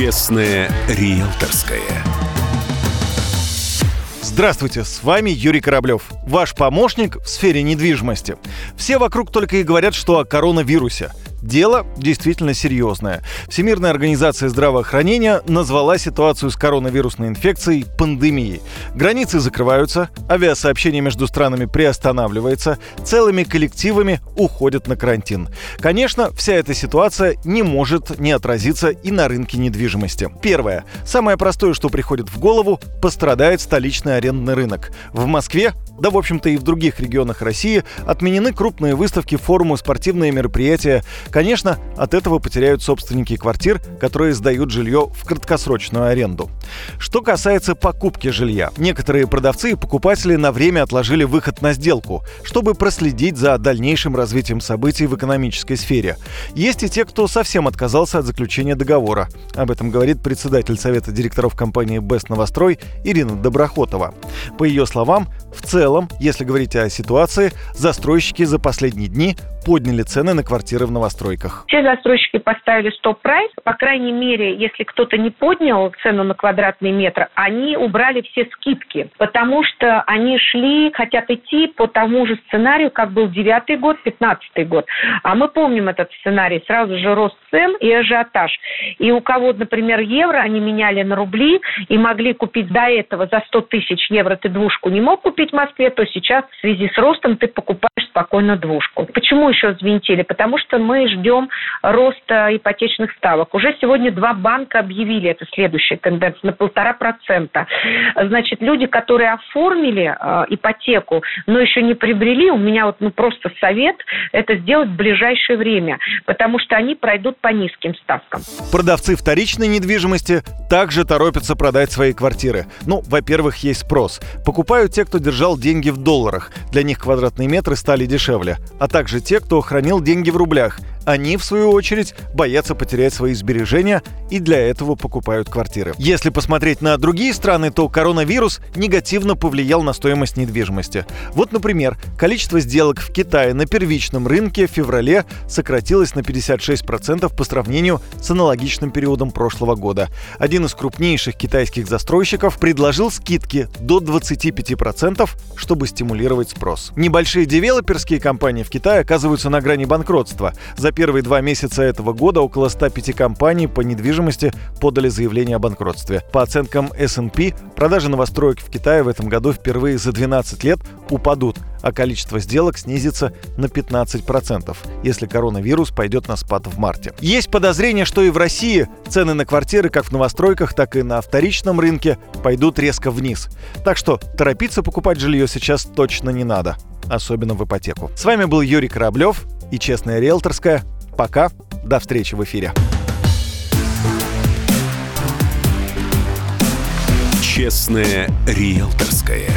Честное риэлторское. Здравствуйте, с вами Юрий Кораблев, ваш помощник в сфере недвижимости. Все вокруг только и говорят, что о коронавирусе. Дело действительно серьезное. Всемирная организация здравоохранения назвала ситуацию с коронавирусной инфекцией пандемией. Границы закрываются, авиасообщение между странами приостанавливается, целыми коллективами уходят на карантин. Конечно, вся эта ситуация не может не отразиться и на рынке недвижимости. Первое. Самое простое, что приходит в голову, пострадает столичный арендный рынок. В Москве да, в общем-то, и в других регионах России отменены крупные выставки, форумы, спортивные мероприятия. Конечно, от этого потеряют собственники квартир, которые сдают жилье в краткосрочную аренду. Что касается покупки жилья, некоторые продавцы и покупатели на время отложили выход на сделку, чтобы проследить за дальнейшим развитием событий в экономической сфере. Есть и те, кто совсем отказался от заключения договора. Об этом говорит председатель Совета директоров компании «Бест Новострой» Ирина Доброхотова. По ее словам, в целом, если говорить о ситуации, застройщики за последние дни подняли цены на квартиры в новостройках. Все застройщики поставили стоп-прайс. По крайней мере, если кто-то не поднял цену на квадратный метр, они убрали все скидки, потому что они шли, хотят идти по тому же сценарию, как был девятый год, пятнадцатый год. А мы помним этот сценарий. Сразу же рост цен и ажиотаж. И у кого, например, евро они меняли на рубли и могли купить до этого за 100 тысяч евро ты двушку не мог купить в Москве, то сейчас в связи с ростом ты покупаешь спокойно двушку. Почему еще взвинтили? Потому что мы ждем роста ипотечных ставок. Уже сегодня два банка объявили, это следующая тенденция, на полтора процента. Значит, люди, которые оформили э, ипотеку, но еще не приобрели, у меня вот ну, просто совет это сделать в ближайшее время, потому что они пройдут по низким ставкам. Продавцы вторичной недвижимости также торопятся продать свои квартиры. Ну, во-первых, есть спрос. Покупают те, кто держал деньги в долларах. Для них квадратные метры стали дешевле. А также те, кто хранил деньги в рублях. Они, в свою очередь, боятся потерять свои сбережения и для этого покупают квартиры. Если посмотреть на другие страны, то коронавирус негативно повлиял на стоимость недвижимости. Вот, например, количество сделок в Китае на первичном рынке в феврале сократилось на 56% по сравнению с аналогичным периодом прошлого года. Один из крупнейших китайских застройщиков предложил скидки до 25%, чтобы стимулировать спрос. Небольшие девелоперские компании в Китае оказываются на грани банкротства. За первые два месяца этого года около 105 компаний по недвижимости подали заявление о банкротстве. По оценкам S&P, продажи новостроек в Китае в этом году впервые за 12 лет упадут, а количество сделок снизится на 15%, если коронавирус пойдет на спад в марте. Есть подозрение, что и в России цены на квартиры как в новостройках, так и на вторичном рынке пойдут резко вниз. Так что торопиться покупать жилье сейчас точно не надо особенно в ипотеку. С вами был Юрий Кораблев и Честная риэлторская. Пока, до встречи в эфире. Честная риэлторская.